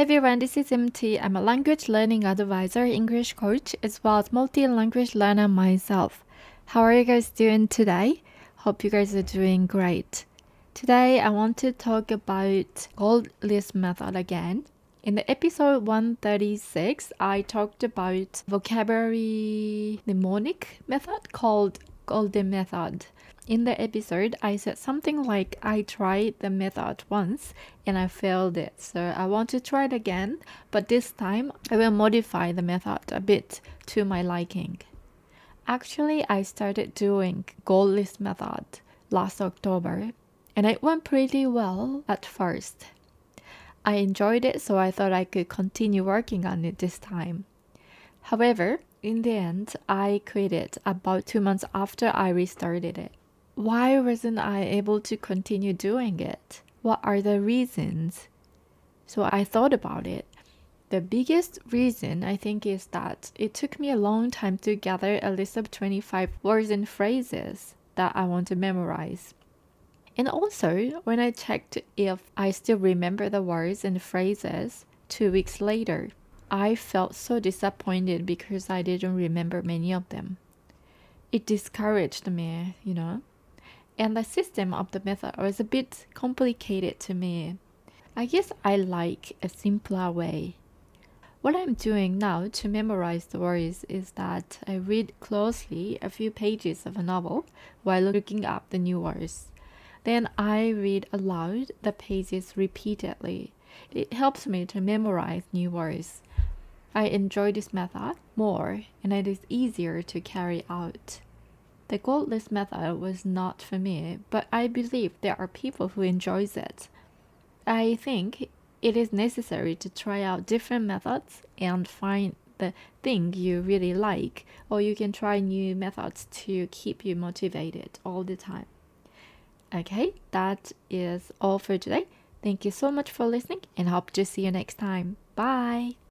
everyone, this is MT. I'm a language learning advisor, English coach, as well as multi language learner myself. How are you guys doing today? Hope you guys are doing great. Today, I want to talk about gold list method again. In the episode 136, I talked about vocabulary mnemonic method called gold list method. In the episode, I said something like I tried the method once and I failed it. So I want to try it again, but this time I will modify the method a bit to my liking. Actually, I started doing gold list method last October and it went pretty well at first. I enjoyed it, so I thought I could continue working on it this time. However, in the end, I quit it about two months after I restarted it. Why wasn't I able to continue doing it? What are the reasons? So I thought about it. The biggest reason I think is that it took me a long time to gather a list of 25 words and phrases that I want to memorize. And also, when I checked if I still remember the words and phrases two weeks later, I felt so disappointed because I didn't remember many of them. It discouraged me, you know. And the system of the method was a bit complicated to me. I guess I like a simpler way. What I'm doing now to memorize the words is that I read closely a few pages of a novel while looking up the new words. Then I read aloud the pages repeatedly. It helps me to memorize new words. I enjoy this method more and it is easier to carry out. The gold list method was not for me, but I believe there are people who enjoys it. I think it is necessary to try out different methods and find the thing you really like, or you can try new methods to keep you motivated all the time. Okay, that is all for today. Thank you so much for listening and hope to see you next time. Bye.